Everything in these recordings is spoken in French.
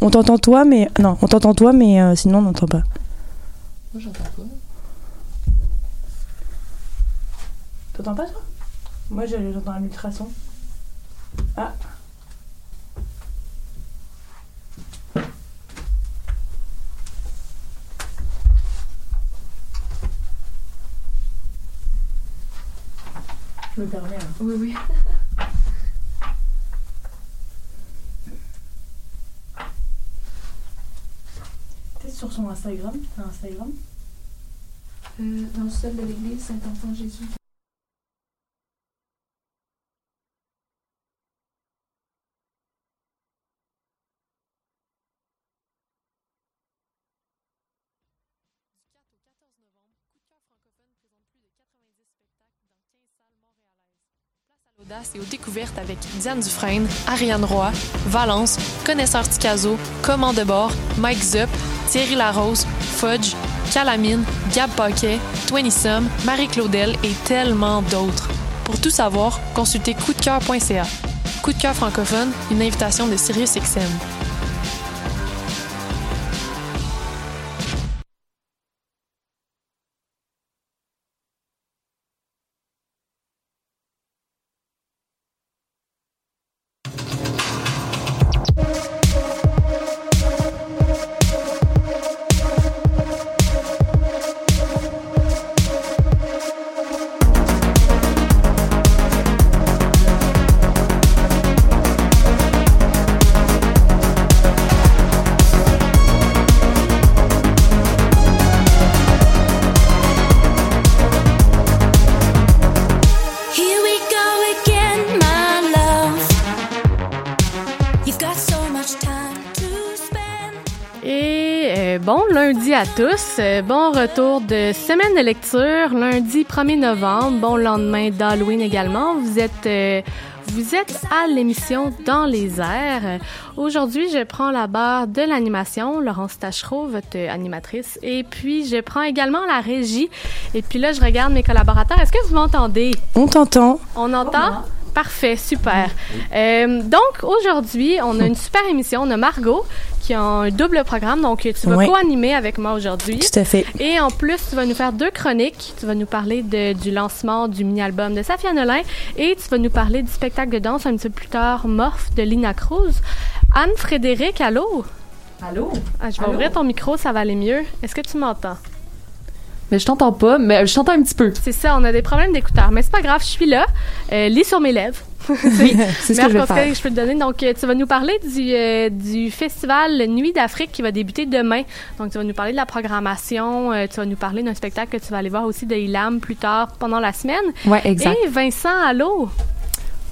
On t'entend toi, mais non, on t'entend toi, mais euh, sinon on n'entend pas. Moi, j'entends pas. T'entends pas toi? Moi j'entends un ultrason. Ah. Je me permets. hein. Oui, oui. Peut-être sur son Instagram. T'as Instagram Euh, dans le sol de l'église Saint-Enfant Jésus. Du 4 au 14 novembre, Coup de cœur francophone présente plus de 90 spectacles dans 15 salles montréalaises. Place à l'audace et aux découvertes avec Diane Dufresne, Ariane Roy, Valence, Connaisseur Ticazo, Command de bord, Mike Zup, Thierry Larose, Fudge, Calamine, Gab Paquet, Twenty Marie-Claudel et tellement d'autres. Pour tout savoir, consultez coupdecoeur.ca. Coup de cœur francophone, une invitation de SiriusXM. Here à tous. Euh, bon retour de semaine de lecture, lundi 1er novembre. Bon lendemain d'Halloween également. Vous êtes, euh, vous êtes à l'émission Dans les airs. Euh, Aujourd'hui, je prends la barre de l'animation, Laurence Tachereau, votre animatrice. Et puis, je prends également la régie. Et puis là, je regarde mes collaborateurs. Est-ce que vous m'entendez? On t'entend. On entend? Parfait, super. Euh, donc, aujourd'hui, on a une super émission. On a Margot qui a un double programme. Donc, tu vas co-animer avec moi aujourd'hui. Tout à fait. Et en plus, tu vas nous faire deux chroniques. Tu vas nous parler de- du lancement du mini-album de Safia Nolin et tu vas nous parler du spectacle de danse un petit peu plus tard, Morph de Lina Cruz. Anne-Frédéric, allô? Allô? Ah, je vais Allô? ouvrir ton micro, ça va aller mieux. Est-ce que tu m'entends? Mais je t'entends pas, mais je t'entends un petit peu. C'est ça, on a des problèmes d'écouteurs, mais c'est pas grave, je suis là. Euh, lis sur mes lèvres. Oui, c'est ce que je Meilleur vais conseil faire. que je peux te donner. Donc, euh, tu vas nous parler du, euh, du festival Nuit d'Afrique qui va débuter demain. Donc, tu vas nous parler de la programmation. euh, tu vas nous parler d'un spectacle que tu vas aller voir aussi de Ilam plus tard pendant la semaine. Ouais, exact. Et Vincent, allô?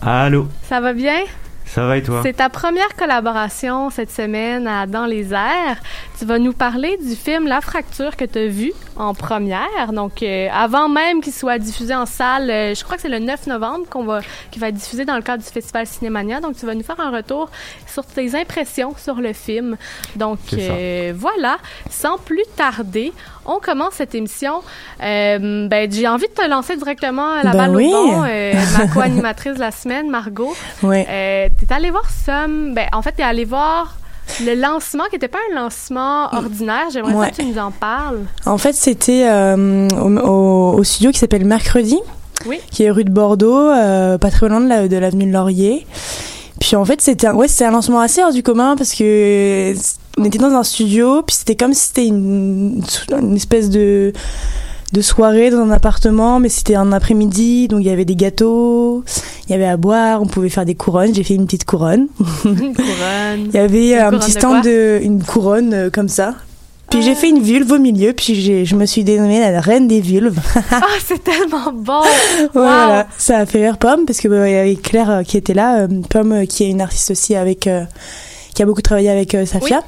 Allô, Ça va bien? Ça va et toi? C'est ta première collaboration cette semaine à Dans les airs. Tu vas nous parler du film La fracture que tu as vu en première. Donc, euh, avant même qu'il soit diffusé en salle, euh, je crois que c'est le 9 novembre qu'on va, qu'il va être diffusé dans le cadre du Festival Cinémania. Donc, tu vas nous faire un retour sur tes impressions sur le film. Donc, euh, voilà. Sans plus tarder, on commence cette émission. Euh, ben, j'ai envie de te lancer directement à la Ben balle oui. au bon. Euh, ma co-animatrice de la semaine, Margot. Ouais. Euh, t'es allé voir Somme. Ben, en fait, t'es allé voir le lancement qui n'était pas un lancement ordinaire. J'aimerais Ouais. ça que tu nous en parles. En fait, c'était euh, au, au- au studio qui s'appelle Mercredi, Oui. qui est rue de Bordeaux, euh, pas très loin de la- de l'avenue de Laurier. Puis en fait, c'était un, ouais, c'était un lancement assez hors du commun parce que on était dans un studio, puis c'était comme si c'était une, une espèce de de soirée dans un appartement, mais c'était un après-midi, donc il y avait des gâteaux, il y avait à boire, on pouvait faire des couronnes. J'ai fait une petite couronne. Une couronne. Il y avait Une un petit stand de, une couronne euh, comme ça. Puis j'ai fait une vulve au milieu, puis j'ai- je me suis dénommée la reine des vulves. Ah, c'est tellement bon! voilà, ça a fait rire Pomme, parce que bah, il y avait Claire euh, qui était là, euh, Pomme euh, qui est une artiste aussi avec, euh, qui a beaucoup travaillé avec Safia.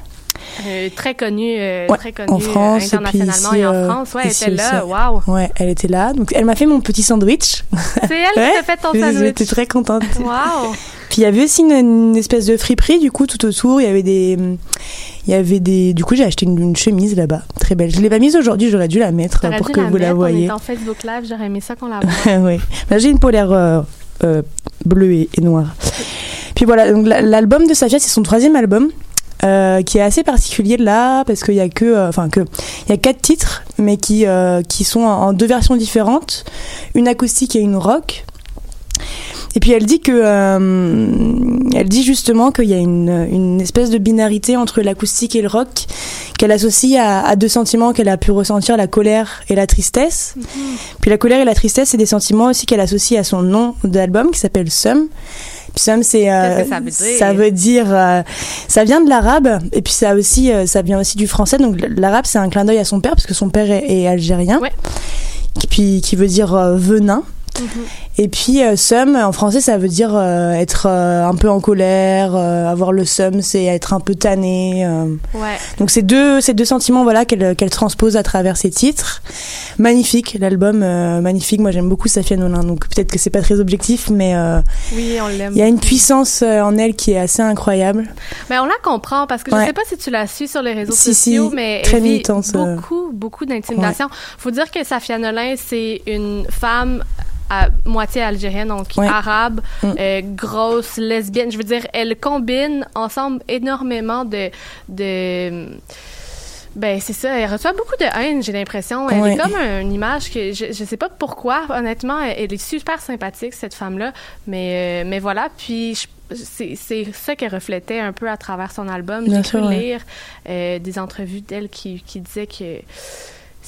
Euh, très connue, euh, Ouais, très connue en France, euh, et puis internationalement ici, et en euh, France. Ouais, elle était là. Waouh! Ouais, elle était là. Donc elle m'a fait mon petit sandwich. C'est elle Ouais, qui t'a fait ton J'étais sandwich. très contente. Waouh! Puis il y avait aussi une, une espèce de friperie du coup tout autour. Il y avait des, il y avait des. Du coup j'ai acheté une, une chemise là-bas, très belle. Je l'ai pas mise aujourd'hui, j'aurais dû la mettre T'aurais pour dû que la vous la mettre, On voyez. est en Facebook Live, j'aurais aimé ça qu'on la voie. oui. Là, j'ai une polaire euh, euh, bleu et, et noir. Puis voilà, donc la- l'album de Safia, c'est son troisième album. Euh, qui est assez particulier là parce qu'il y a que euh, enfin que il y a quatre titres mais qui euh, qui sont en, deux versions différentes une acoustique et une rock et puis elle dit que euh, elle dit justement qu'il y a une, une espèce de binarité entre l'acoustique et le rock qu'elle associe à, à deux sentiments qu'elle a pu ressentir la colère et la tristesse. Puis la colère et la tristesse c'est des sentiments aussi qu'elle associe à son nom d'album qui s'appelle Sum. C'est euh, ça veut dire? ça veut dire euh, ça vient de l'arabe et puis ça aussi euh, ça vient aussi du français donc l'arabe c'est un clin d'œil à son père parce que son père est, est algérien. Ouais. Qui, puis qui veut dire euh, Mhm. Et puis euh, seum en français ça veut dire euh, être euh, un peu en colère, euh, avoir le seum c'est être un peu tanné. Ouais. Donc c'est deux ces deux sentiments voilà qu'elle qu'elle transpose à travers ses titres. Magnifique l'album magnifique. Moi j'aime beaucoup Safia Nolin donc peut-être que c'est pas très objectif mais Oui, on l'aime. il y a une puissance en elle qui est assez incroyable. Mais on la comprend parce que je Ouais. sais pas si tu la suis sur les réseaux Si, sociaux, si, mais très elle vit militante, beaucoup, beaucoup d'intimidation. Faut dire que Safia Nolin, c'est une femme à moitié algérienne, donc Ouais. arabe, Mm. euh, grosse, lesbienne. Je veux dire, elle combine ensemble énormément de, de ben c'est ça, elle reçoit beaucoup de haine, j'ai l'impression. Elle Ouais. est comme un- une image que je, je sais pas pourquoi, honnêtement, elle, est super sympathique cette femme-là, mais euh, mais voilà, puis je- c'est ça qu'elle reflétait un peu à travers son album. J'ai ouais. lire euh, des entrevues d'elle qui qui disaient que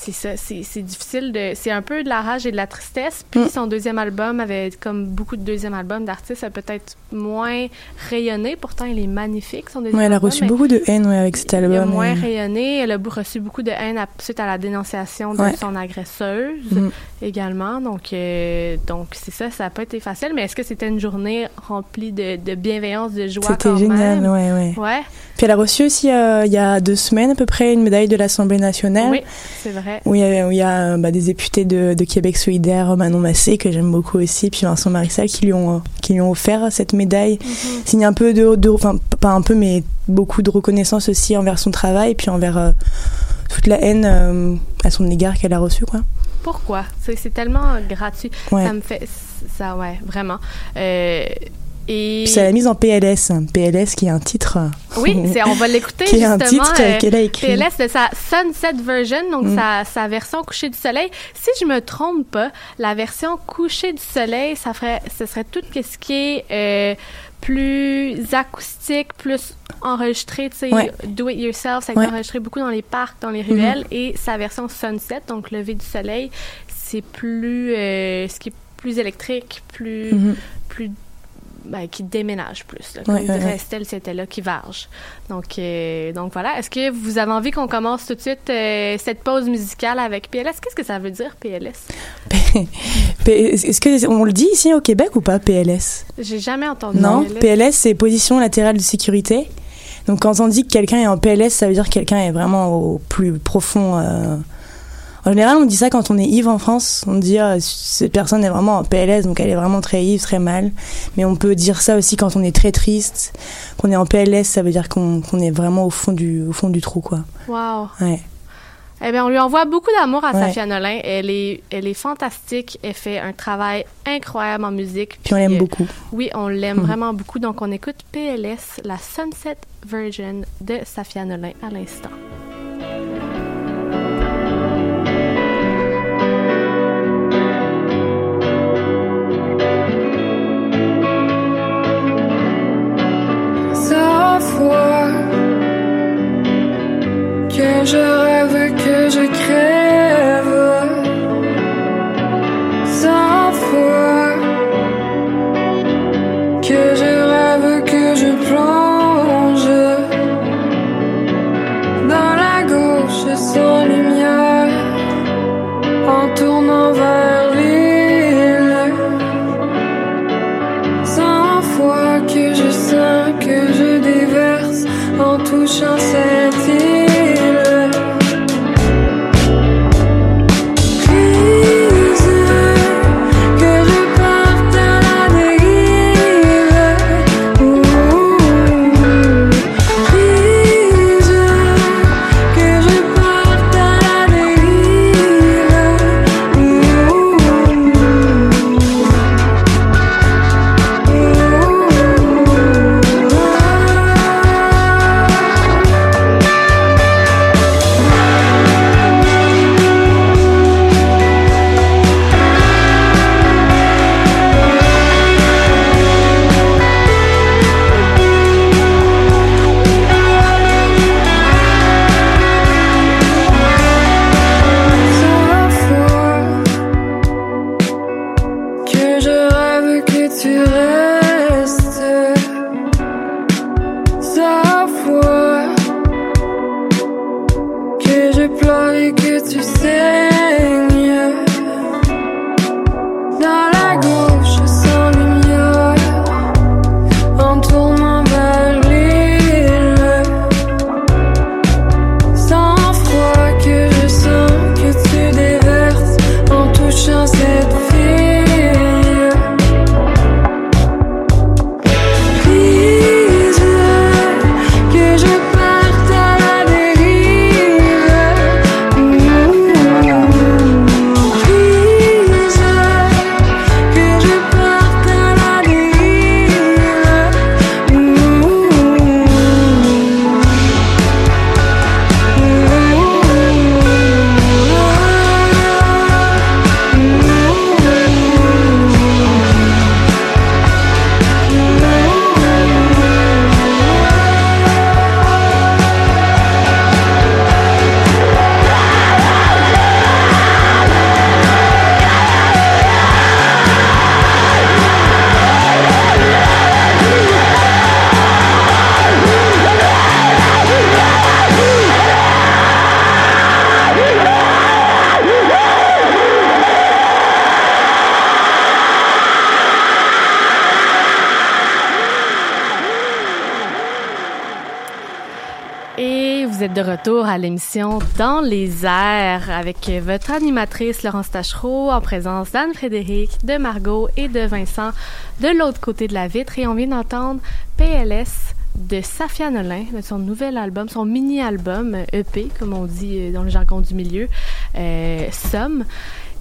c'est ça, c'est difficile de. C'est un peu de la rage et de la tristesse. Puis Mm. son deuxième album avait, comme beaucoup de deuxièmes albums d'artistes, a peut-être moins rayonné. Pourtant, il est magnifique, son deuxième Ouais, elle a album. reçu beaucoup de haine ouais, avec cet Il a album. moins rayonné. Elle a reçu beaucoup de haine à- suite à la dénonciation de Ouais. son agresseuse Mhm. également. Donc, euh, donc c'est ça, ça n'a pas été facile. Mais est-ce que c'était une journée remplie de, de bienveillance, de joie C'était génial, même? ouais, ouais. Ouais, Puis elle a reçu aussi euh, il y a deux semaines à peu près une médaille de l'Assemblée nationale. oui, c'est vrai. Où il y a, où il y a euh, bah, des députés de, de Québec solidaire, Manon Massé, que j'aime beaucoup aussi, puis Vincent Marissal, qui lui ont, euh, qui lui ont offert cette médaille. Mhm. Signe un peu de, de, enfin pas un peu, mais beaucoup de reconnaissance aussi envers son travail, et puis envers euh, toute la haine euh, à son égard qu'elle a reçue, quoi. Pourquoi? C'est c'est tellement gratuit. Ouais. Ça me fait. Ça, ouais, vraiment. Euh, et. Puis ça l'a mise en PLS. PLS qui est un titre, Oui, c'est- on va l'écouter qui est un justement. titre euh, qu'elle a écrit. PLS de sa Sunset version, donc Mm. sa, sa version coucher du soleil. Si je me trompe pas, la version coucher du soleil, ça ferait, ce serait tout ce qui est euh, plus acoustique, plus enregistré, tu sais, Ouais. do it yourself, ça a été Ouais. Enregistré beaucoup dans les parcs, dans les ruelles, et sa version sunset, donc lever du soleil, c'est plus, euh, ce qui est plus électrique, plus, Mhm. plus ben, qui déménage plus, là, comme Ouais, ouais, dirait ouais. Estelle si elle était là, qui varge. Donc, euh, donc voilà. Est-ce que vous avez envie qu'on commence tout de suite euh, cette pause musicale avec PLS? Qu'est-ce que ça veut dire, PLS? Est-ce que on le dit ici au Québec ou pas PLS J'ai jamais entendu Non, PLS. PLS c'est position latérale de sécurité. Donc quand on dit que quelqu'un est en PLS, ça veut dire que quelqu'un est vraiment au plus profond. euh. En général, on dit ça quand on est ivre en France. On dit ah, cette personne est vraiment en PLS, donc elle est vraiment très ivre, très mal. Mais on peut dire ça aussi quand on est très triste, qu'on est en PLS, ça veut dire qu'on est vraiment au fond du au fond du trou, quoi. Wow. Ouais. Eh bien, on lui envoie beaucoup d'amour à Ouais. Safia Nolin. Elle est, elle est fantastique. Elle fait un travail incroyable en musique. Puis on l'aime euh, beaucoup. Oui, on l'aime Mhm. vraiment beaucoup. Donc, on écoute PLS, la Sunset Version de Safia Nolin à l'instant. je rêve que je crève Sans foi Que je rêve que je plonge Dans la gauche sans lumière En tournant vers l'île. Sans foi que je sens, que je déverse En touchant celle à l'émission Dans les airs avec votre animatrice Laurence Tachereau en présence d'Anne-Frédéric, de Margot et de Vincent de l'autre côté de la vitre. Et on vient d'entendre PLS de Safia Nolin, de son nouvel album, son mini-album EP, comme on dit dans le jargon du milieu, euh, Somme.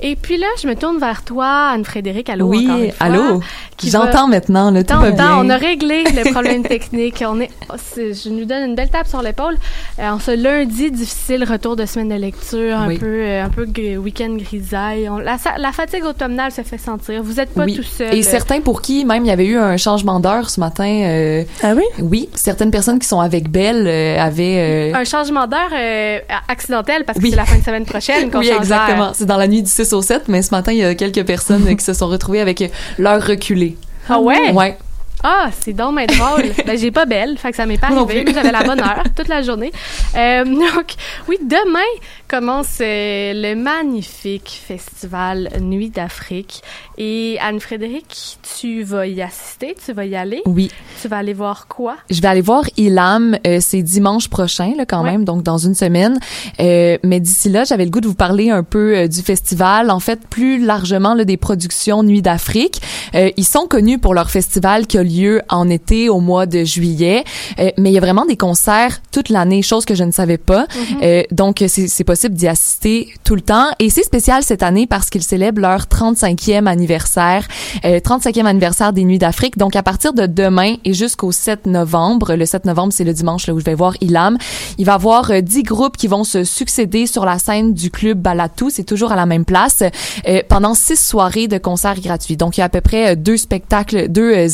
Et puis là, je me tourne vers toi, Anne-Frédéric. Allô, Oui, encore une fois, allô? qui va- J'entends maintenant, là, tout va T'entends, bien. on a réglé le problème technique. On est, oh, c'est- je nous donne une belle tape sur l'épaule. Euh, en ce lundi difficile, retour de semaine de lecture, un Oui. peu, euh, un peu week-end grisaille. On- la, sa- la fatigue automnale se fait sentir. Vous êtes pas Oui. tout seul. Et certains pour qui, même, il y avait eu un changement d'heure ce matin. euh, Ah oui? oui, certaines personnes qui sont avec Belle euh, avaient... euh, Un changement d'heure euh, accidentel parce que Oui. c'est la fin de semaine prochaine qu'on oui, change d'heure. exactement. C'est dans la nuit du 6 au 7, mais ce matin, il y a quelques personnes qui se sont retrouvées avec l'heure reculée. Ah ouais? Ouais. Ah, c'est donc mais drôle. ben, j'ai pas belle, fait que ça m'est pas arrivé. J'avais la bonne heure toute la journée. Euh, donc, oui, demain commence euh, le magnifique festival Nuit d'Afrique. Et Anne-Frédéric, tu vas y assister, tu vas y aller. Oui. Tu vas aller voir quoi? Je vais aller voir Ilam, euh, c'est dimanche prochain, là, quand même, donc dans une semaine. Euh, mais d'ici là, j'avais le goût de vous parler un peu euh, du festival, en fait, plus largement là, des productions Nuit d'Afrique. Euh, ils sont connus pour leur festival qui a lieu en été, au mois de juillet. Euh, mais il y a vraiment des concerts toute l'année, chose que je ne savais pas. Euh, donc, c'est possible d'y assister tout le temps. Et c'est spécial cette année parce qu'ils célèbrent leur 35e anniversaire, euh, 35e anniversaire des Nuits d'Afrique. Donc, à partir de demain et jusqu'au 7 novembre, le 7 novembre, c'est le dimanche là, où je vais voir Ilam, il va y avoir euh, 10 groupes qui vont se succéder sur la scène du club Balatou. C'est toujours à la même place euh, pendant six soirées de concerts gratuits. Donc, il y a à peu près euh, deux spectacles, deux euh,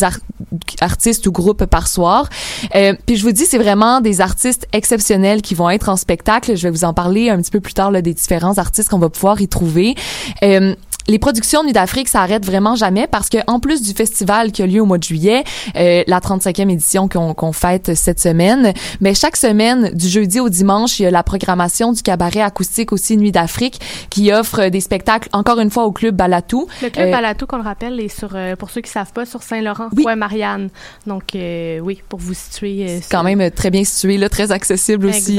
artistes ou groupes par soir. Euh, puis je vous dis, c'est vraiment des artistes exceptionnels qui vont être en spectacle. Je vais vous en parler un petit peu plus tard là, des différents artistes qu'on va pouvoir y trouver. Euh, les productions Nuit d'Afrique, ça arrête vraiment jamais parce que en plus du festival qui a lieu au mois de juillet, euh, la 35e édition qu'on qu'on fête cette semaine, mais chaque semaine, du jeudi au dimanche, il y a la programmation du cabaret acoustique aussi Nuit d'Afrique qui offre des spectacles encore une fois au club Balatou. Le club Euh, Balatou, qu'on le rappelle, est sur, euh, pour ceux qui savent pas, sur Saint-Laurent, Oui. Marianne. Donc, euh, oui, pour vous situer. euh, C'est quand même très bien situé, là, très accessible aussi.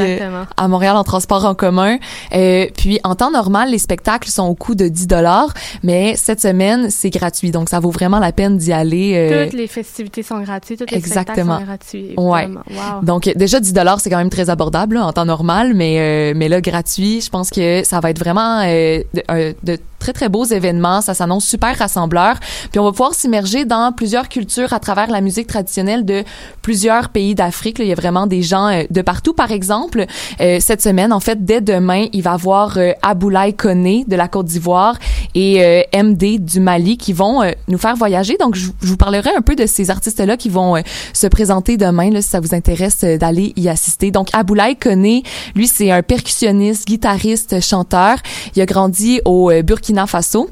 à Montréal en transport en commun. Euh, puis en temps normal, les spectacles sont au coût de 10 dollars, mais cette semaine, c'est gratuit. Donc ça vaut vraiment la peine d'y aller. euh, Toutes les festivités sont gratuites, tous les exactement. sont gratuits. Ouais. Wow. donc déjà 10 dollars, c'est quand même très abordable là, en temps normal, mais euh, mais là gratuit, je pense que ça va être vraiment euh, de, euh, de très très beaux événements, ça s'annonce super rassembleur. Puis on va pouvoir s'immerger dans plusieurs cultures à travers la musique traditionnelle de plusieurs pays d'Afrique. Il y a vraiment des gens euh, de partout. Par exemple, euh, cette semaine, en fait, dès demain, il va y avoir euh, Aboulaye Koné de la Côte d'Ivoire et euh, MD du Mali qui vont euh, nous faire voyager. Donc, je, je vous parlerai un peu de ces artistes-là qui vont euh, se présenter demain, là, si ça vous intéresse d'aller y assister. Donc, Aboulaye Koné, lui, c'est un percussionniste, guitariste, chanteur. Il a grandi au Burkina Faso.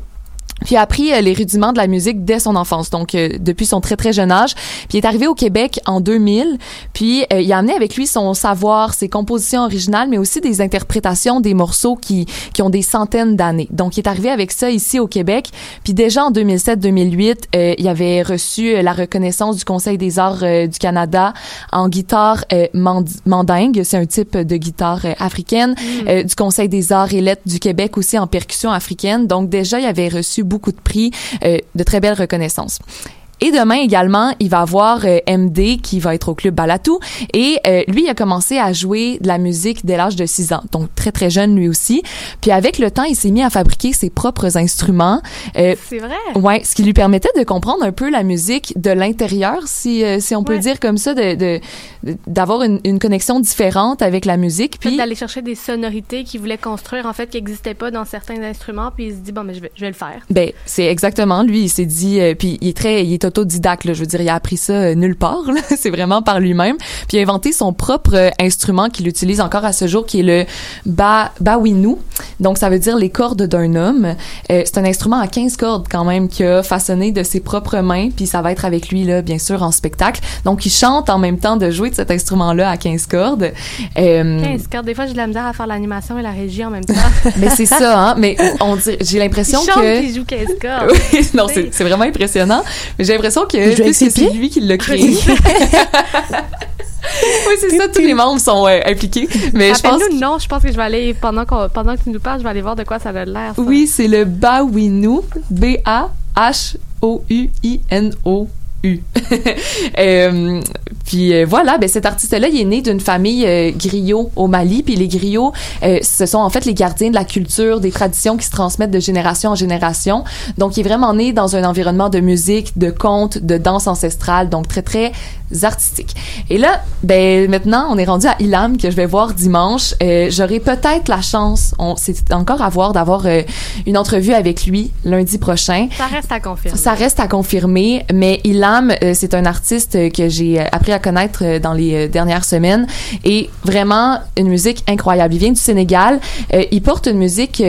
Puis il a appris euh, les rudiments de la musique dès son enfance, donc euh, depuis son très très jeune âge. Puis il est arrivé au Québec en 2000. Puis euh, il a amené avec lui son savoir, ses compositions originales, mais aussi des interprétations des morceaux qui qui ont des centaines d'années. Donc il est arrivé avec ça ici au Québec. Puis déjà en 2007-2008, euh, il avait reçu euh, la reconnaissance du Conseil des arts du Canada en guitare euh, mand- mandingue, c'est un type de guitare africaine, euh, du Conseil des arts et lettres du Québec aussi en percussion africaine. Donc déjà il avait reçu beaucoup de prix, euh, de très belles reconnaissances. Et demain également, il va avoir euh, MD qui va être au club Balatou et euh, lui il a commencé à jouer de la musique dès l'âge de 6 ans, donc très très jeune lui aussi. Puis avec le temps, il s'est mis à fabriquer ses propres instruments. Euh, C'est vrai? Ouais, ce qui lui permettait de comprendre un peu la musique de l'intérieur, si euh, si on peut Ouais. dire comme ça, de d'avoir une, une connexion différente avec la musique. Puis d'aller chercher des sonorités qu'il voulait construire, en fait, qui n'existaient pas dans certains instruments, puis il se dit, bon, mais je vais, je vais le faire. ben c'est exactement lui. Il s'est dit, euh, puis il est très, il est autodidacte. Là, je veux dire, il a appris ça euh, nulle part. c'est vraiment par lui-même. Puis il a inventé son propre euh, instrument qu'il utilise encore à ce jour, qui est le ba bawinu. Donc ça veut dire les cordes d'un homme. Euh, c'est un instrument à 15 cordes quand même qu'il a façonné de ses propres mains. Puis ça va être avec lui là, bien sûr, en spectacle. Donc il chante en même temps de jouer de cet instrument-là à 15 cordes. Euh, 15 cordes. Des fois, j'ai de la misère à faire l'animation et la régie en même temps. mais c'est ça, hein. Mais on j'ai l'impression que il joue 15 cordes. oui, non, c'est c'est vraiment impressionnant. J'ai l'impression que c'est lui qui l'a créé. oui, c'est ça, tous les membres sont euh, impliqués. Mais je pense. Le nom, je pense que je vais aller, pendant, qu'on- pendant que tu nous parles, je vais aller voir de quoi ça a l'air. Oui, c'est le Bawinu. B-A-H-O-U-I-N-O. U. Euh, puis euh, voilà, ben cet artiste-là, il est né d'une famille euh, griot au Mali. Puis les griots, euh, ce sont en fait les gardiens de la culture, des traditions qui se transmettent de génération en génération. Donc, il est vraiment né dans un environnement de musique, de contes, de danse ancestrale, donc très très artistique. Et là, ben maintenant, on est rendu à Ilam que je vais voir dimanche. J'aurai peut-être la chance, on c'est encore à voir, d'avoir une entrevue avec lui lundi prochain. Ça reste à confirmer. Ça reste à confirmer, mais Ilam, euh, c'est un artiste euh, que j'ai euh, appris à connaître dans les dernières semaines. Et vraiment une musique incroyable. Il vient du Sénégal, il porte une musique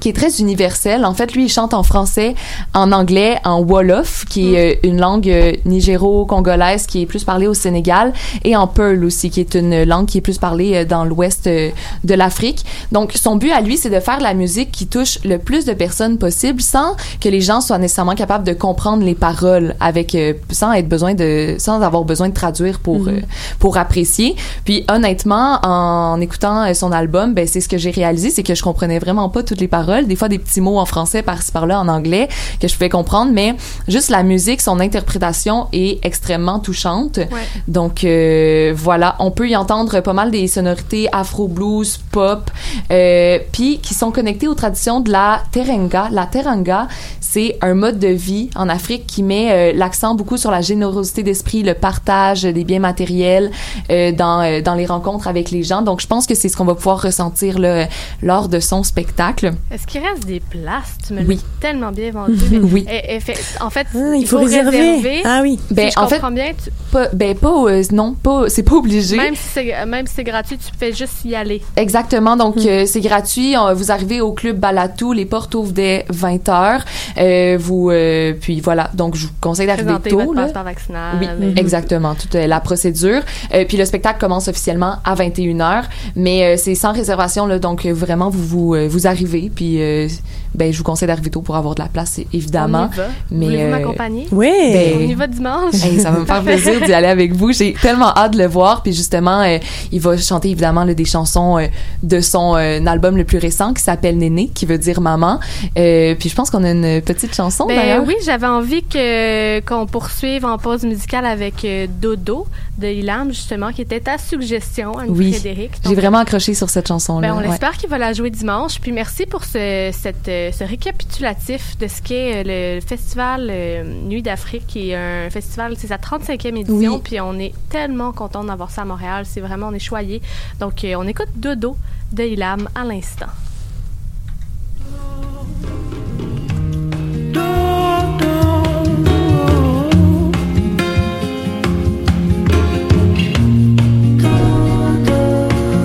qui est très universelle. En fait, lui, il chante en français, en anglais, en Wolof, qui est euh, une langue euh, nigéro-congolaise qui est plus parlée au Sénégal, et en Pearl aussi, qui est une langue qui est plus parlée euh, dans l'ouest de l'Afrique. Donc, son but à lui, c'est de faire de la musique qui touche le plus de personnes possible sans que les gens soient nécessairement capables de comprendre les paroles avec, sans être besoin de, sans avoir besoin de traduire pour, euh, pour apprécier. Puis, honnêtement, en écoutant son album, ben, c'est ce que j'ai réalisé, c'est que je comprenais vraiment pas toutes les paroles. Des fois, des petits mots en français par-ci par-là en anglais que je pouvais comprendre, mais juste la musique, son interprétation est extrêmement touchante. Donc euh, voilà, on peut y entendre pas mal des sonorités afro blues, pop, euh, puis qui sont connectées aux traditions de la terenga. La teranga, c'est un mode de vie en Afrique qui met euh, l'accent beaucoup sur la générosité d'esprit, le partage des biens matériels euh, dans euh, dans les rencontres avec les gens. Donc je pense que c'est ce qu'on va pouvoir ressentir là, lors de son spectacle. Est-ce qu'il reste des places? Tu me Oui. l'as tellement bien vendu. mais- Oui. Eh, eh, fait- en fait, Ah, il faut réserver. Ah oui. Ben si je en fait comprends bien, tu- pas ben pas euh, non pas c'est pas obligé. même si c'est même si c'est gratuit, tu fais juste y aller. Exactement. Donc, Hmm. euh, c'est gratuit. Vous arrivez au club Balatou. Les portes ouvrent dès 20 heures. Euh, vous, euh, puis voilà. Donc, je vous conseille d'arriver Présenter tôt. votre là. passeport vaccinal. Oui, euh, exactement. Toute euh, la procédure. Euh, puis le spectacle commence officiellement à 21h, mais euh, c'est sans réservation là, donc vraiment vous vous vous arrivez puis euh, ben je vous conseille d'arriver tôt pour avoir de la place évidemment. On y va. Mais, Voulez-vous euh, m'accompagner? Ouais. ben, On y va dimanche. Hey, ça va me faire plaisir d'y aller avec vous. J'ai tellement hâte de le voir. Puis justement, euh, il va chanter évidemment là, des chansons euh, de son euh, album le plus récent qui s'appelle Néné, qui veut dire maman. Euh, puis je pense qu'on a une petite chanson Ben d'ailleurs. oui, j'avais envie que qu'on poursuive en pause musicale avec Dodo de Ilam justement, qui était ta suggestion, Anne Oui. Frédéric. J'ai vraiment accroché sur cette chanson-là. Ben, on ouais. espère qu'il va la jouer dimanche. Puis merci pour ce, cette, euh, ce récapitulatif de ce qu'est euh, le festival euh, Nuit d'Afrique, qui est un festival, c'est sa 35e édition. Oui. Puis on est tellement content d'avoir ça à Montréal. C'est vraiment, on est choyés. Donc euh, on écoute Dodo de Ilam à l'instant.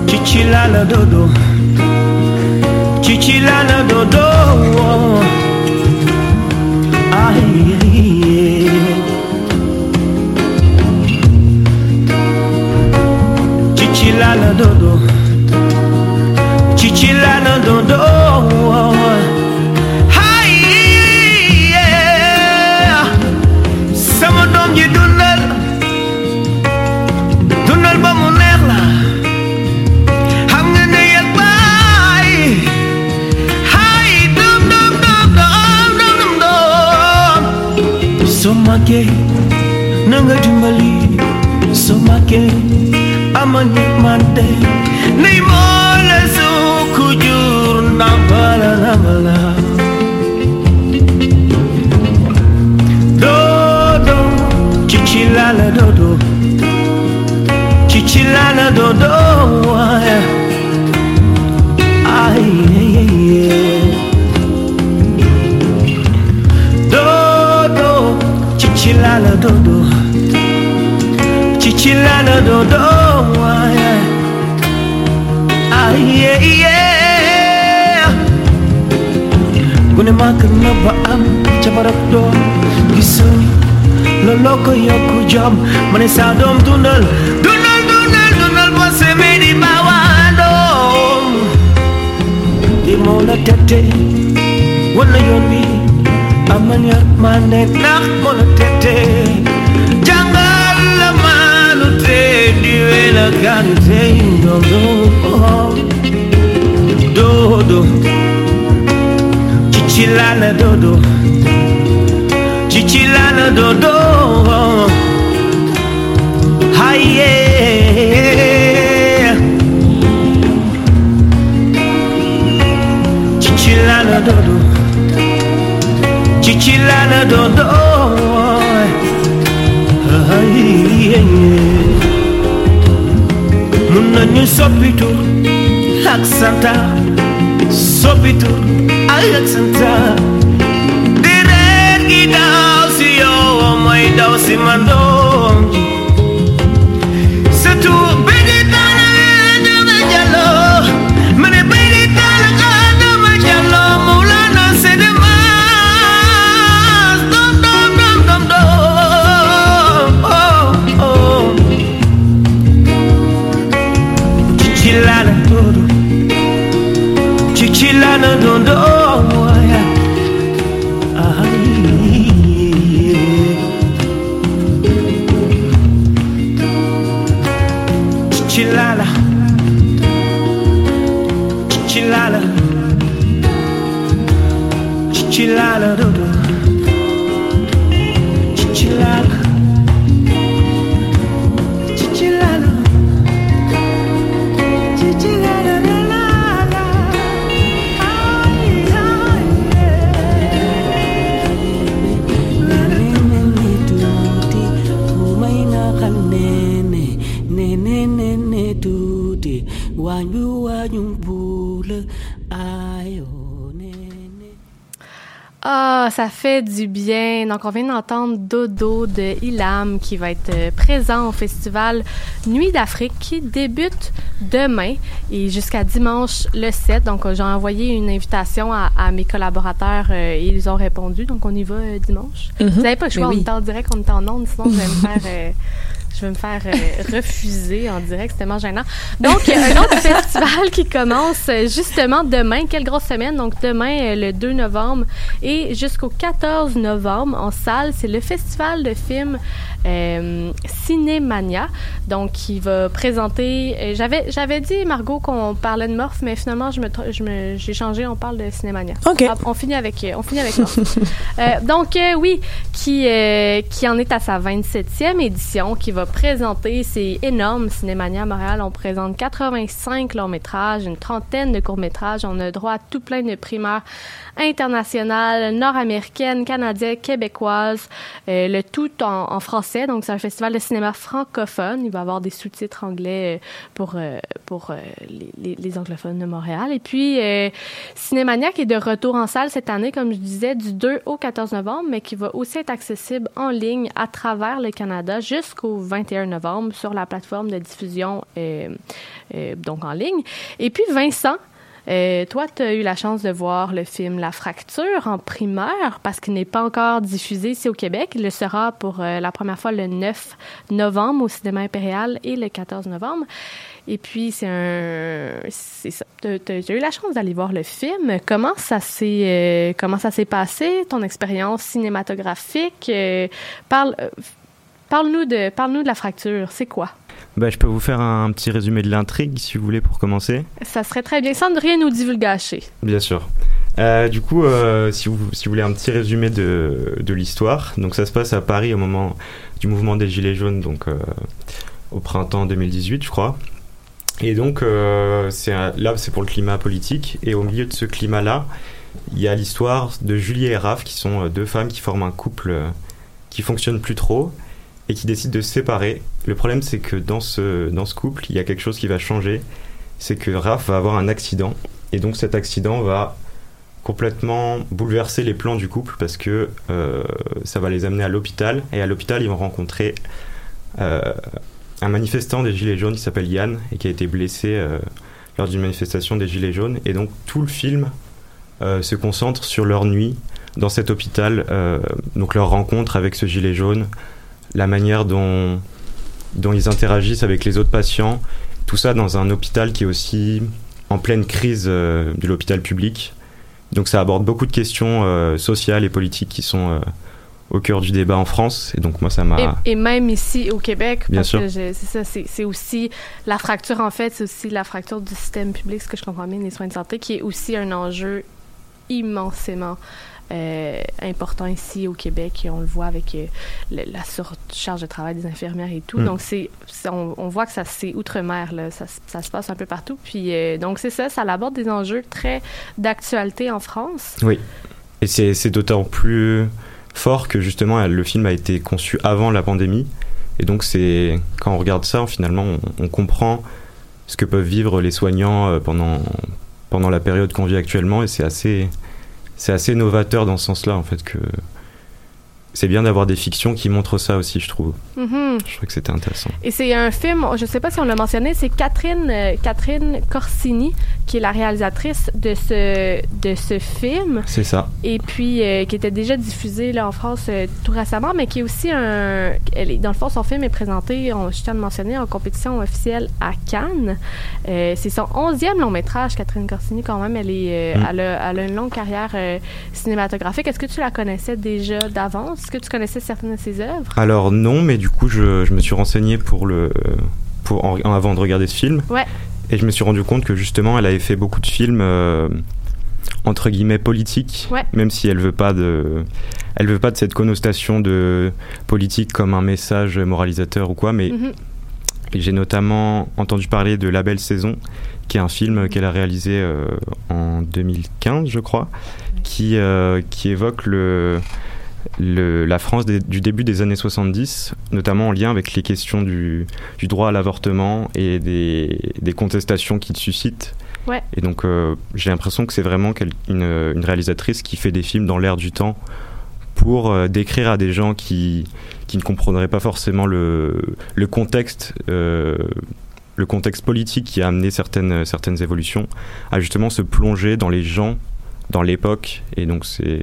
Chichilala dodo Chichilala dodo Ay, Chichilala dodo Chichilala dodo somake nanga dimbali somake amani mante nei mole su kujur na bala na bala. Dodo chichilala dodo. Chichilala dodo. dodo. Chichilala dodo ah, yeah. Yeah, yeah. Gune makan na baam Chabarak do. Gisoy Loloko yoku jam. Mane sadom tunal. Tunal, tunal, tunal Pase meni mawando Imola tete Wana yoni Aman yak manet Nak mola tete te jangan lamanu te diwelakan te ndondo dodo chichilana dodo cicilana dodo haye cicilana dodo cicilana dodo mun nañu soppitu ak santa soppitu ak santa deret gi daw si yow si man do do do fait du bien. Donc, on vient d'entendre Dodo de Ilam qui va être euh, présent au festival Nuit d'Afrique qui débute demain et jusqu'à dimanche le 7. Donc, euh, j'ai envoyé une invitation à, à mes collaborateurs euh, et ils ont répondu. Donc, on y va euh, dimanche. Vous n'avez pas le choix, on oui. est en direct, on est en ondes, sinon je vais me faire... euh, je vais me faire euh, refuser en direct, c'est tellement gênant. Donc, un autre festival qui commence euh, justement demain. Quelle grosse semaine! Donc, demain, euh, le 2 novembre et jusqu'au 14 novembre en salle, c'est le festival de films euh, Cinémania. Donc, qui va présenter. euh, j'avais, j'avais dit, Margot, qu'on parlait de Morph, mais finalement, je me, tr- je me, j'ai changé, on parle de Cinémania. Ok. Ah, on finit avec, euh, on finit avec Morph. Euh, donc, euh, oui, qui, euh, qui en est à sa 27e édition, qui va présenter, c'est énorme, Cinémania à Montréal. On présente 85 longs métrages, une trentaine de courts métrages. On a droit à tout plein de primeurs internationales, nord-américaines, canadiennes, québécoises, euh, le tout en, français. Donc, c'est un festival de cinéma francophone. Il va y avoir des sous-titres anglais euh, pour, euh, pour les, anglophones de Montréal. Et puis, Cinémania qui est de retour en salle cette année, comme je disais, du 2 au 14 novembre, mais qui va aussi être accessible en ligne à travers le Canada jusqu'au 21 novembre sur la plateforme de diffusion donc en ligne. Et puis Vincent, euh, toi, tu as eu la chance de voir le film La Fracture en primeur parce qu'il n'est pas encore diffusé ici au Québec. Il le sera pour euh, la première fois le 9 novembre au Cinéma Impérial et le 14 novembre. Et puis, c'est un. C'est ça. Tu as eu la chance d'aller voir le film. Comment ça s'est euh, comment ça s'est passé, ton expérience cinématographique? Euh, parle. Parle-nous de, parle de la fracture. C'est quoi? Bah, je peux vous faire un petit résumé de l'intrigue si vous voulez pour commencer. Ça serait très bien. Sans rien nous divulgacher. Bien sûr. Euh, du coup, euh, si, vous, si vous voulez un petit résumé de, de l'histoire, donc ça se passe à Paris au moment du mouvement des Gilets jaunes, donc euh, au printemps 2018, je crois. Et donc, c'est là, c'est pour le climat politique. Et au milieu de ce climat-là, il y a l'histoire de Julie et Raph, qui sont deux femmes qui forment un couple qui fonctionne plus trop et qui décident de se séparer. Le problème, c'est que dans ce, dans ce couple, il y a quelque chose qui va changer. C'est que Raph va avoir un accident. Et donc, cet accident va complètement bouleverser les plans du couple parce que euh, ça va les amener à l'hôpital. Et à l'hôpital, ils vont rencontrer euh, un manifestant des Gilets jaunes qui s'appelle Yann et qui a été blessé euh, lors d'une manifestation des Gilets jaunes. Et donc, tout le film se concentre sur leur nuit dans cet hôpital, donc leur rencontre avec ce gilet jaune, la manière dont, dont ils interagissent avec les autres patients, tout ça dans un hôpital qui est aussi en pleine crise euh, de l'hôpital public. Donc ça aborde beaucoup de questions euh, sociales et politiques qui sont euh, au cœur du débat en France. Et donc moi, ça m'a... Et, et même ici au Québec, Bien parce sûr. que c'est ça, c'est c'est aussi la fracture en fait, c'est aussi la fracture du système public, ce que je comprends bien, des soins de santé, qui est aussi un enjeu immensément euh, important ici au Québec. Et on le voit avec euh, le- la surcharge de travail des infirmières et tout. Mm. Donc c'est, on, on voit que ça c'est outre-mer là, ça, se- ça se passe un peu partout. Puis euh, donc c'est ça, ça aborde des enjeux très d'actualité en France. Oui. Et c'est d'autant plus fort que justement le film a été conçu avant la pandémie. Et donc c'est quand on regarde ça, finalement, on, on comprend ce que peuvent vivre les soignants pendant, pendant la période qu'on vit actuellement. Et c'est assez, c'est assez novateur dans ce sens-là, en fait, que c'est bien d'avoir des fictions qui montrent ça aussi, je trouve. Mhm. Je trouvais que c'était intéressant. Et c'est un film, je ne sais pas si on l'a mentionné, c'est Catherine, euh, Catherine Corsini qui est la réalisatrice de ce, de ce film C'est ça. et puis euh, qui était déjà diffusé là, en France euh, tout récemment, mais qui est aussi un... Elle est, dans le fond, son film est présenté, on, je tiens de mentionner, en compétition officielle à Cannes. Euh, c'est son onzième long métrage, Catherine Corsini, quand même. Elle, est, Mm. elle, a, elle a une longue carrière cinématographique. Est-ce que tu la connaissais déjà d'avance? Est-ce que tu connaissais certaines de ses œuvres? Alors non, mais du coup, je, je me suis renseigné pour le, pour, en- avant de regarder ce film. Ouais. Et je me suis rendu compte que justement, elle avait fait beaucoup de films euh, entre guillemets politiques, Ouais. même si elle veut pas de, elle veut pas de cette connotation de politique comme un message moralisateur ou quoi. Mais Mhm. j'ai notamment entendu parler de La Belle Saison, qui est un film qu'elle a réalisé euh, en 2015, je crois, qui, euh, qui évoque le, le- la France des- du début des années 70, notamment en lien avec les questions du, du droit à l'avortement et des, des contestations qu'il suscite. Ouais. Et donc euh, j'ai l'impression que c'est vraiment une, une réalisatrice qui fait des films dans l'air du temps pour euh, décrire à des gens qui, qui ne comprendraient pas forcément le, le contexte. euh, le contexte politique qui a amené certaines, certaines évolutions, à justement se plonger dans les gens, dans l'époque. Et donc c'est...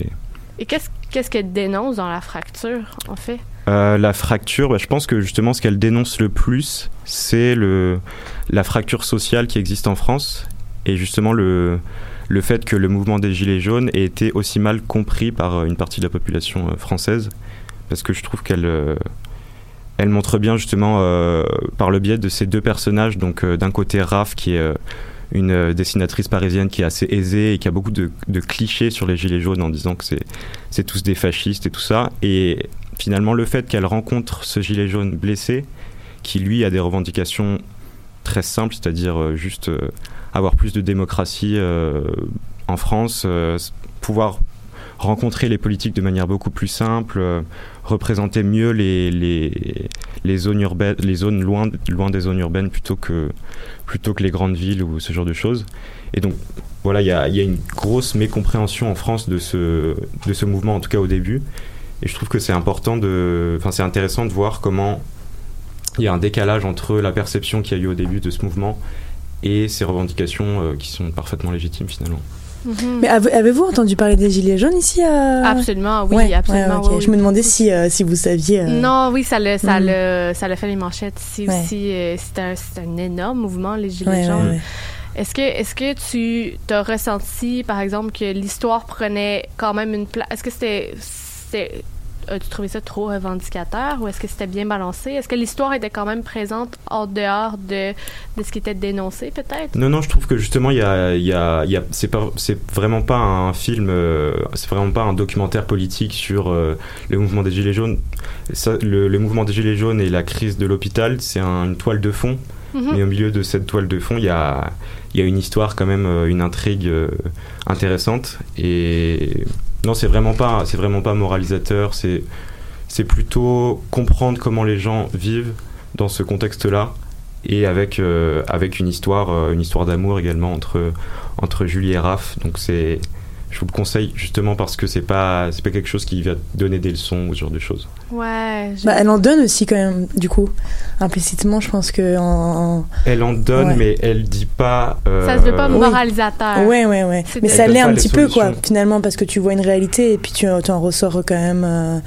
Et qu'est-ce qu'elle dénonce dans la fracture, en fait? Euh, la fracture, bah, je pense que justement ce qu'elle dénonce le plus, c'est la fracture sociale qui existe en France et justement le, le fait que le mouvement des Gilets jaunes ait été aussi mal compris par euh, une partie de la population euh, française. Parce que je trouve qu'elle elle montre bien justement par le biais de ces deux personnages, donc d'un côté Raph qui est une euh, dessinatrice parisienne qui est assez aisée et qui a beaucoup de, clichés sur les Gilets jaunes en disant que c'est tous des fascistes et tout ça. Et finalement, le fait qu'elle rencontre ce gilet jaune blessé, qui lui a des revendications très simples, c'est-à-dire euh, juste euh, avoir plus de démocratie en France, pouvoir rencontrer les politiques de manière beaucoup plus simple, représenter mieux les, les, les zones urbaines, les zones loin, loin des zones urbaines plutôt que, plutôt que les grandes villes ou ce genre de choses. Et donc, voilà, il y a, y a une grosse mécompréhension en France de ce, de ce mouvement, en tout cas au début. Et je trouve que c'est important de. Enfin, c'est intéressant de voir comment il y a un décalage entre la perception qu'il y a eu au début de ce mouvement et ces revendications euh, qui sont parfaitement légitimes finalement. Mhm. Mais avez- avez-vous entendu parler des Gilets jaunes ici à... Absolument, oui, Ouais, ouais, absolument. oui, Je me demandais si, euh, si vous saviez. euh, Non, oui, ça l'a, ça Mm. l'a, ça l'a fait les manchettes ici Ouais. aussi. euh, C'est un, énorme mouvement, les Gilets jaunes. Est-ce que, est-ce que tu as ressenti, par exemple, que l'histoire prenait quand même une place? Est-ce que c'était- as-tu trouvé ça trop revendicateur ou est-ce que c'était bien balancé? Est-ce que l'histoire était quand même présente en dehors de, de ce qui était dénoncé, peut-être? Non, non, je trouve que justement, il y a, y a, y a- c'est pas, c'est vraiment pas un film, euh, c'est vraiment pas un documentaire politique sur euh, le mouvement des Gilets jaunes. Ça, le, le mouvement des Gilets jaunes et la crise de l'hôpital, c'est un- une toile de fond. Mhm. Mais au milieu de cette toile de fond, il y a, y a une histoire quand même, euh, une intrigue euh, intéressante. Et non, c'est vraiment pas, c'est vraiment pas moralisateur. C'est, c'est plutôt comprendre comment les gens vivent dans ce contexte-là et avec euh, avec une histoire, euh, une histoire d'amour également entre entre Julie et Raph. Donc c'est, je vous le conseille justement parce que c'est pas, c'est pas quelque chose qui va donner des leçons ou ce genre de choses. Ouais. je- Bah, elle en donne aussi quand même, du coup. Implicitement, je pense que en... en- Elle en donne, Ouais. mais elle dit pas. euh, ça se veut pas Oui. moralisateur. Ouais, ouais, ouais. Mais ça l'est un petit peu, quoi, finalement, parce que tu vois une réalité et puis tu, tu en ressors quand même, euh,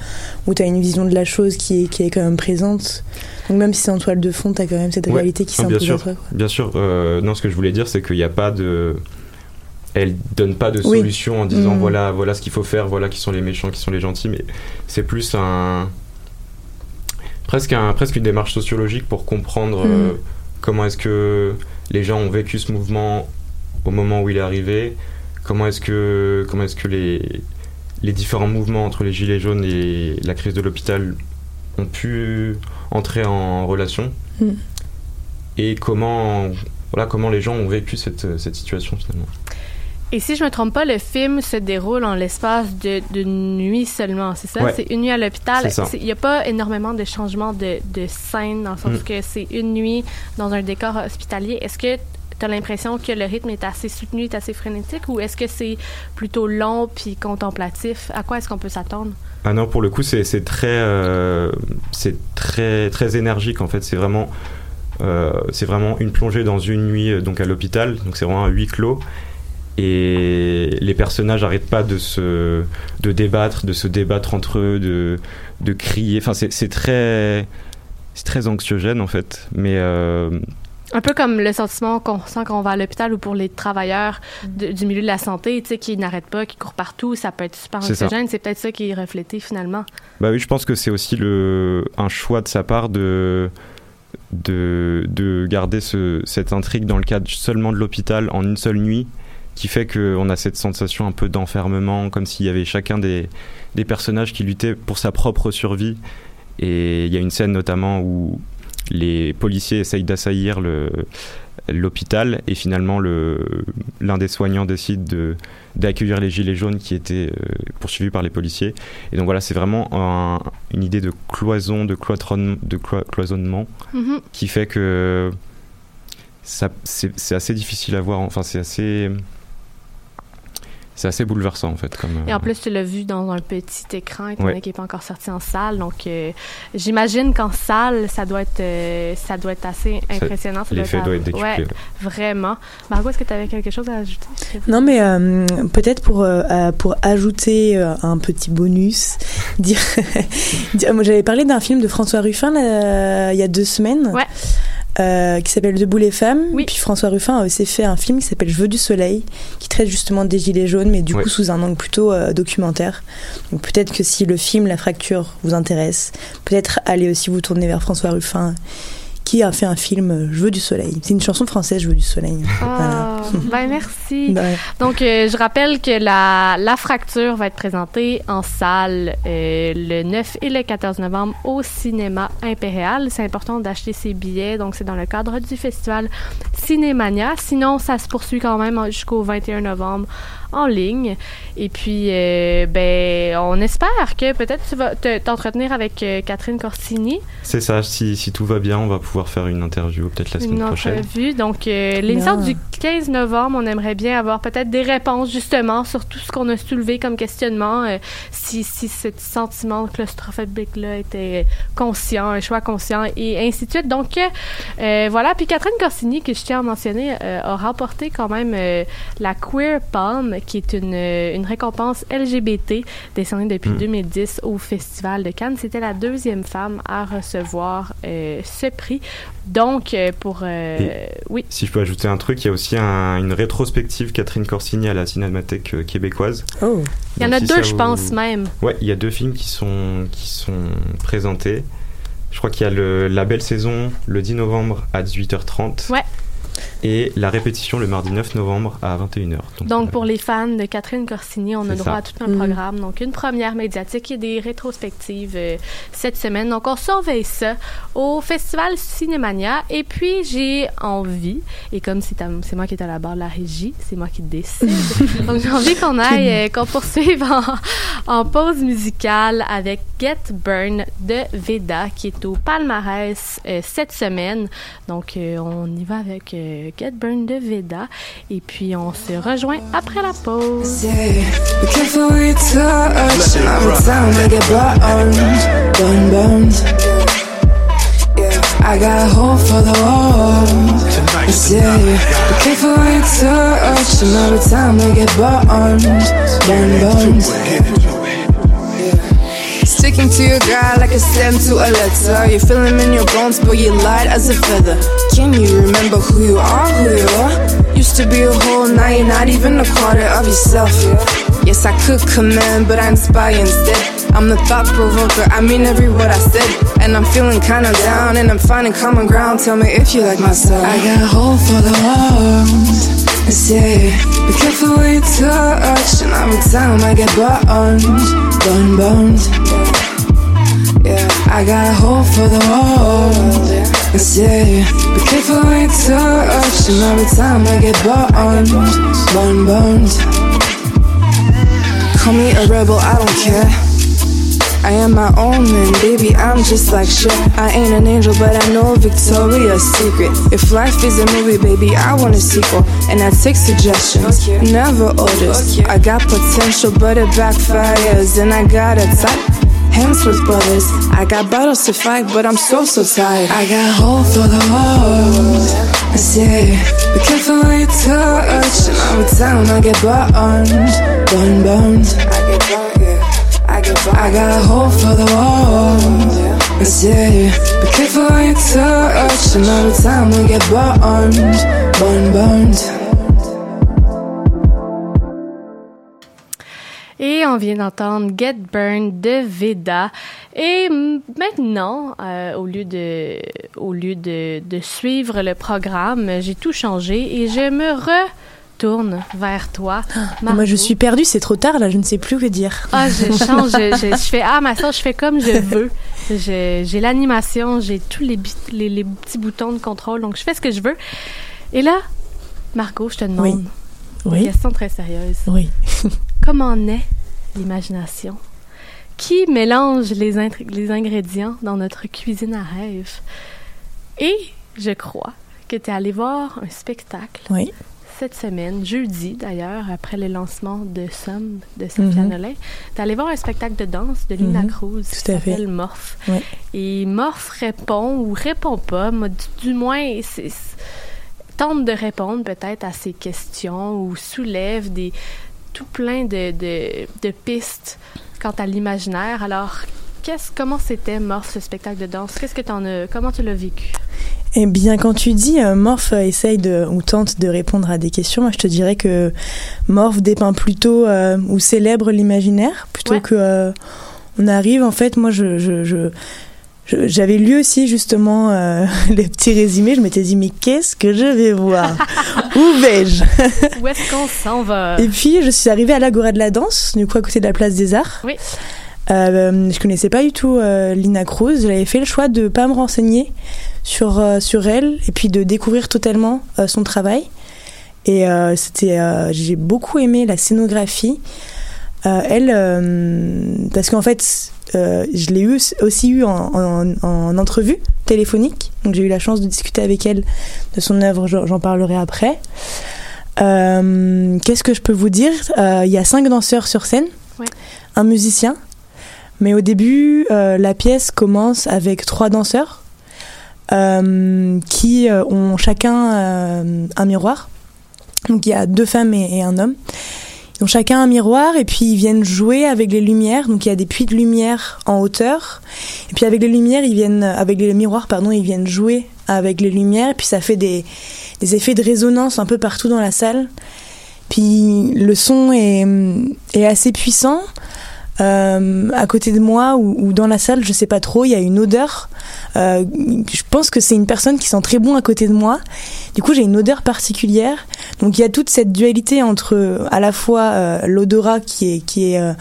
où tu as une vision de la chose qui est, qui est quand même présente. Donc même si c'est en toile de fond, tu as quand même cette Ouais. réalité qui Ah, bien s'impose à sûr. toi. Bien sûr, euh, non, ce que je voulais dire, c'est qu'il n'y a pas de. Elle donne pas de Oui. solution en disant Mm. voilà voilà ce qu'il faut faire, voilà qui sont les méchants, qui sont les gentils, mais c'est plus un presque un presque une démarche sociologique pour comprendre Mm. euh, comment est-ce que les gens ont vécu ce mouvement au moment où il est arrivé, comment est-ce que comment est-ce que les les différents mouvements entre les gilets jaunes et la crise de l'hôpital ont pu entrer en relation Mm. et comment voilà comment les gens ont vécu cette, cette situation finalement. Et si je me trompe pas, le film se déroule en l'espace de, d'une nuit seulement, c'est ça? Ouais. C'est une nuit à l'hôpital. Il n'y a pas énormément de changements de, de scène, dans le sens Mm. que c'est une nuit dans un décor hospitalier. Est-ce que tu as l'impression que le rythme est assez soutenu, est assez frénétique, ou est-ce que c'est plutôt long puis contemplatif? À quoi est-ce qu'on peut s'attendre? Ah non, pour le coup, c'est très, euh, c'est très, très énergique en fait. C'est vraiment, euh, c'est vraiment une plongée dans une nuit euh, donc à l'hôpital. Donc c'est vraiment un huis clos. Et les personnages n'arrêtent pas de se, de débattre, de se débattre entre eux, de, de crier. Enfin, c'est très, c'est très anxiogène en fait. Mais euh, Un peu comme le sentiment qu'on sent quand on va à l'hôpital ou pour les travailleurs de- du milieu de la santé, tu sais, qui n'arrêtent pas, qui courent partout, ça peut être super anxiogène. C'est peut-être ça qui est reflété finalement. Bah oui, je pense que c'est aussi le, un choix de sa part de, de, de garder ce, cette intrigue dans le cadre seulement de l'hôpital en une seule nuit, qui fait qu'on a cette sensation un peu d'enfermement, comme s'il y avait chacun des, des personnages qui luttaient pour sa propre survie. Et il y a une scène notamment où les policiers essayent d'assaillir l'hôpital et finalement le l'un des soignants décide de d'accueillir les gilets jaunes qui étaient euh, poursuivis par les policiers et donc voilà c'est vraiment un- une idée de cloison de cloîtronnement de clo- cloisonnement Mhm. qui fait que c'est assez difficile à voir enfin c'est assez c'est assez bouleversant en fait comme Et en euh, plus, tu l'as vu dans un petit écran, étant Ouais. donné qu'il n'est pas encore sorti en salle. Donc, euh, j'imagine qu'en salle, ça doit être, euh, ça doit être assez impressionnant. Ça l'effet doit être décuplé Ouais, ouais. vraiment. Margot, est-ce que tu avais quelque chose à ajouter? Non, mais euh, peut-être pour, pour ajouter un petit bonus, dire, j'avais parlé d'un film de François Ruffin là, il y a deux semaines. Ouais. Euh, qui s'appelle Debout les femmes. Oui. Puis François Ruffin a aussi fait un film qui s'appelle Je veux du soleil, qui traite justement des gilets jaunes, mais du coup sous un angle plutôt euh, documentaire. Donc peut-être que si le film La Fracture vous intéresse, peut-être allez aussi vous tourner vers François Ruffin, qui a fait un film euh, Je veux du soleil. C'est une chanson française, Je veux du soleil. Ah, ben merci. Ouais. Donc, euh, je rappelle que la, la fracture va être présentée en salle euh, le 9 et le 14 novembre au Cinéma Impérial. C'est important d'acheter ses billets. Donc, c'est dans le cadre du festival Cinémania. Sinon, ça se poursuit quand même jusqu'au 21 novembre en ligne. Et puis, euh, ben, on espère que peut-être tu vas te- t'entretenir avec euh, Catherine Corsini. c'est ça si, si tout va bien on va pouvoir faire une interview peut-être la semaine une prochaine. Donc, euh, l'émission du 15 novembre, on aimerait bien avoir peut-être des réponses justement sur tout ce qu'on a soulevé comme questionnement. euh, si, si ce sentiment claustrophobique-là était conscient, un choix conscient et ainsi de suite. Donc, euh, euh, voilà. Puis Catherine Corsini, que je tiens à mentionner, euh, a remporté quand même euh, la Queer Palm, qui est une, une récompense LGBT décernée depuis Mm. 2010 au Festival de Cannes. C'était la deuxième femme à recevoir euh, ce prix. Donc, euh, pour... euh, oui. Si je peux ajouter un truc, il y a aussi un- une rétrospective Catherine Corsini à la Cinémathèque euh, québécoise. Oh. Il y en a si deux, je vous- pense même. Ouais, il y a deux films qui sont, qui sont présentés. Je crois qu'il y a le, la belle saison le 10 novembre à 18h30. Ouais. Et la répétition le mardi 9 novembre à 21h. Donc, euh, pour les fans de Catherine Corsini, on a droit ça. à tout un Mhm. programme. Donc, une première médiatique et des rétrospectives euh, cette semaine. Donc, on surveille ça au Festival Cinémania. Et puis, j'ai envie, et comme c'est moi qui est à la barre de la régie, c'est moi qui décide. Donc, j'ai envie qu'on aille, euh, qu'on poursuive en, en pause musicale avec Get Burn de Veda, qui est au palmarès euh, cette semaine. Donc, euh, on y va avec euh, De Veda. Et puis, on se rejoint après la pause. Sticking to your guy like a stem to a letter. You feel him in your bones, but you as a feather. Can you remember who you are, who you are? Used to be a whole, now you're not even a quarter of yourself. Yes, I could command, but I inspire instead. I'm the thought provoker, I mean every word I said. And I'm feeling kinda down, and I'm finding common ground. Tell me if you like my style. I got a hole for the. I say, be careful where you touch, and every time I get burned, burned, burned. Yeah, I got a hole for the walls. I say, be careful you touch, and every time I get burned, burned, burned. Call me a rebel, I don't care. I am my own man, baby, I'm just like shit. I ain't an angel, but I know Victoria's Secret. If life is a movie, baby, I want a sequel. And I take suggestions, never orders. I got potential, but it backfires. And I got a type. With brothers. I got battles to fight, but I'm so, so tired. I got hope for the walls. I say, be careful where you touch. And every time I get burned, burned, burned. I get burned, yeah. I get burned. I got a hole for the walls. I say, be careful where you touch. And every time I get burned, burned, burned. Et on vient d'entendre Get Burned de Veda. Et maintenant, euh, au lieu de, au lieu de, de suivre le programme, j'ai tout changé et je me retourne vers toi. Moi, je Margot. suis perdue, c'est trop tard, là, je ne sais plus que dire. Ah, je change, je, je- je fais ah ma soeur, je fais comme je veux. J'ai l'animation, j'ai tous les, les, les petits boutons de contrôle, donc je fais ce que je veux. Et là, Margot, je te demande Oui. Une question très sérieuse. oui. Comment naît l'imagination? Qui mélange les, ingrédients dans notre cuisine à rêve? Et je crois que tu es allé voir un spectacle Oui. cette semaine, jeudi d'ailleurs, après le lancement de Somme de Sophia Mhm. Nolin. Tu es allé voir un spectacle de danse de Lina Mhm. Cruz qui s'appelle Morph. Et Morph répond ou répond pas, du, du moins, c'est- tente de répondre peut-être à ces questions ou soulève des tout plein de, de, de pistes quant à l'imaginaire. Alors, qu'est-ce, comment c'était Morph, ce spectacle de danse? Qu'est-ce que t'en as, comment tu l'as vécu? Eh bien, quand tu dis euh, Morph euh, essaye de, ou tente de répondre à des questions, moi je te dirais que Morph dépeint plutôt euh, ou célèbre l'imaginaire plutôt Ouais. que euh, on arrive. En fait, moi je, je- je- j'avais lu aussi justement euh, les petits résumés. Je m'étais dit mais qu'est-ce que je vais voir? Où vais-je? Où est-ce qu'on s'en va? Et puis je suis arrivée à l'Agora de la danse, du coup à côté de la place des Arts. Oui. Euh, je connaissais pas du tout euh, Lina Cruz. J'avais fait le choix de pas me renseigner sur euh, sur elle et puis de découvrir totalement son travail. Et c'était, j'ai beaucoup aimé la scénographie. Elle, parce qu'en fait, euh, je l'ai eu aussi eu en, en, en entrevue téléphonique. Donc j'ai eu la chance de discuter avec elle de son œuvre. J'en parlerai après. Euh, Qu'est-ce que je peux vous dire? Euh, Il y a cinq danseurs sur scène, Ouais. un musicien. Mais au début, la pièce commence avec trois danseurs qui ont chacun un miroir. Donc il y a deux femmes et, et un homme. Ont chacun un miroir et puis ils viennent jouer avec les lumières. Donc il y a des puits de lumière en hauteur. Et puis avec les lumières, ils viennent avec les miroirs, pardon, ils viennent jouer avec les lumières. Et puis ça fait des, des effets de résonance un peu partout dans la salle. Puis le son est, est assez puissant. Euh, à côté de moi ou, ou dans la salle, je sais pas trop, il y a une odeur. Euh, je pense que c'est une personne qui sent très bon à côté de moi. Du coup, j'ai une odeur particulière. Donc il y a toute cette dualité entre euh, à la fois euh, l'odorat qui est qui est euh,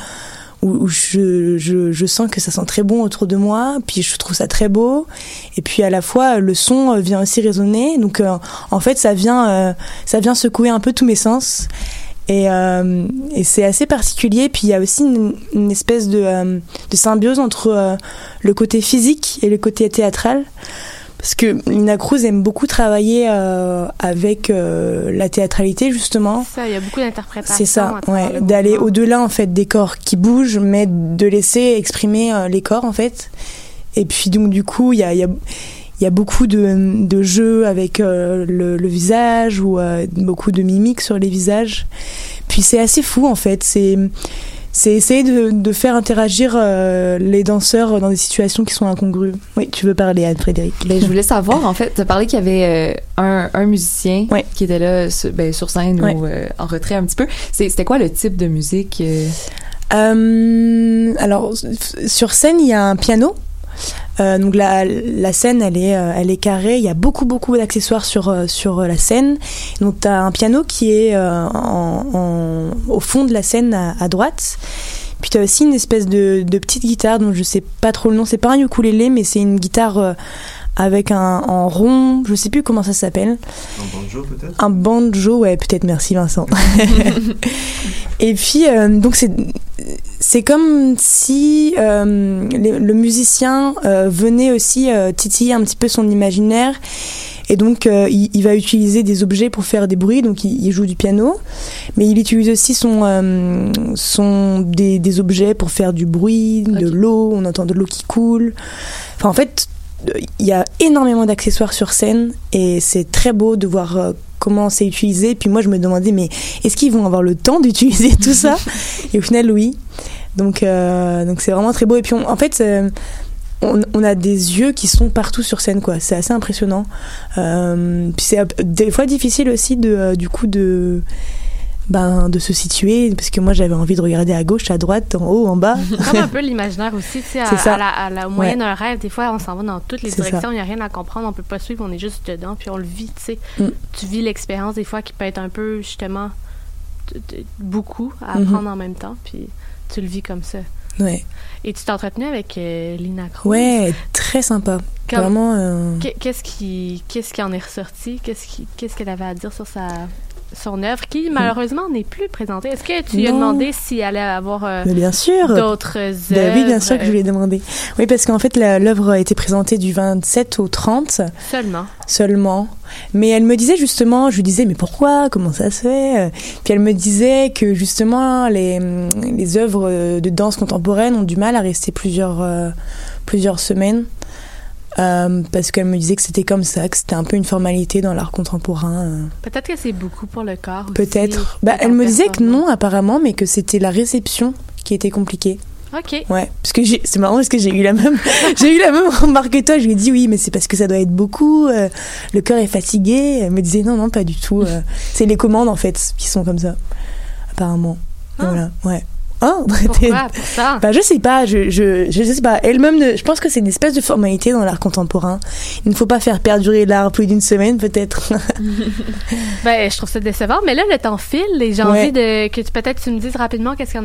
où, je, je, je sens que ça sent très bon autour de moi, puis je trouve ça très beau, et puis à la fois le son vient aussi résonner, donc euh, en fait ça vient euh, ça vient secouer un peu tous mes sens, et, euh, et c'est assez particulier. Puis il y a aussi une, une espèce de, euh, de symbiose entre euh, le côté physique et le côté théâtral. Parce que Lina Cruz aime beaucoup travailler euh, avec la théâtralité, justement. Ça, il y a beaucoup d'interprétations. C'est ça, ouais, le d'aller mouvement. au-delà en fait des corps qui bougent, mais de laisser exprimer les corps en fait. Et puis donc du coup, il y a, il y a il y a beaucoup de, de jeux avec euh, le, le visage ou euh, beaucoup de mimiques sur les visages. Puis c'est assez fou en fait. C'est c'est essayer de, de faire interagir euh, les danseurs dans des situations qui sont incongrues. Oui, tu veux parler, Anne-Frédéric Ben, je voulais savoir, en fait, tu as parlé qu'il y avait euh, un, un musicien Ouais. qui était là sur, ben, sur scène Ouais. ou euh, en retrait un petit peu. C'était quoi le type de musique? alors, sur scène, il y a un piano. Euh, donc la, la scène, elle est, euh, elle est carrée. Il y a beaucoup, beaucoup d'accessoires sur, euh, sur la scène. Donc tu as un piano qui est en, en- au fond de la scène à, à droite. Puis tu as aussi une espèce de, de petite guitare dont je sais pas trop le nom. C'est pas un ukulélé, mais c'est une guitare avec un en rond. Je sais plus comment ça s'appelle. Un banjo peut-être? Un banjo, ouais, peut-être, merci Vincent. et puis, euh, donc, c'est, c'est comme si euh, le musicien euh, venait aussi euh, titiller un petit peu son imaginaire. Et donc, il, il va utiliser des objets pour faire des bruits. Donc, il, il joue du piano, mais il utilise aussi son, son des, des objets pour faire du bruit, de l'eau. On entend de l'eau qui coule. Enfin, en fait, il y a énormément d'accessoires sur scène et c'est très beau de voir comment c'est utilisé. Puis moi, je me demandais, mais est-ce qu'ils vont avoir le temps d'utiliser tout ça? Et au final, oui. Donc, euh, donc c'est vraiment très beau. Et puis, on- en fait, euh, on, on a des yeux qui sont partout sur scène, quoi. C'est assez impressionnant. Euh, puis c'est des fois difficile aussi de, du coup, de ben, de se situer parce que moi j'avais envie de regarder à gauche, à droite, en haut, en bas. Comme un peu l'imaginaire aussi, tu sais, à, C'est ça. à la, à la- au moyen d'un rêve, des fois, on s'en va dans toutes les directions, il n'y a rien à comprendre, on peut pas suivre, on est juste dedans, puis on le vit, tu sais. Mm. Tu vis l'expérience, des fois, qui peut être un peu, justement, beaucoup à Mhm. apprendre en même temps, puis tu le vis comme ça. Ouais, Et tu t'es entretenu avec euh, Lina Cruz? ouais, très sympa. Comme- Vraiment. euh, Qu'est- Qu'est-ce qui, qu'est-ce qui en est ressorti? Qu'est-ce qui, qu'est-ce qu'elle avait à dire sur sa, son œuvre, qui malheureusement n'est plus présentée? Est-ce que tu lui as demandé si elle allait avoir euh, Mais bien sûr. d'autres œuvres? Ben oui, bien sûr que je lui ai demandé. Oui, parce qu'en fait, l'œuvre a été présentée du 27 au 30 Seulement. seulement. Mais elle me disait justement, je lui disais, mais pourquoi? Comment ça se fait? Puis elle me disait que justement, les, les œuvres de danse contemporaine ont du mal à rester plusieurs, euh, plusieurs semaines. Euh, parce qu'elle me disait que c'était comme ça, que c'était un peu une formalité dans l'art contemporain. euh. Peut-être que c'est beaucoup pour le corps. Peut-être. Bah, elle me disait que non, apparemment, mais que c'était la réception qui était compliquée. OK. Ouais, parce que c'est marrant parce que j'ai eu la même, j'ai eu la même remarque que toi. Je lui ai dit oui, mais c'est parce que ça doit être beaucoup. euh, le cœur est fatigué. Elle me disait non, non, pas du tout. euh, c'est les commandes en fait qui sont comme ça, apparemment. Ah. Voilà, ouais. Oh, Pourquoi? Pour ça? bah, je sais pas, je, je, je sais pas. Elle-même, je pense que c'est une espèce de formalité dans l'art contemporain. Il ne faut pas faire perdurer l'art plus d'une semaine, peut-être. Ben, je trouve ça décevant, mais là, le temps file et j'ai Ouais. envie de, que peut-être tu me dises rapidement qu'est-ce qui en est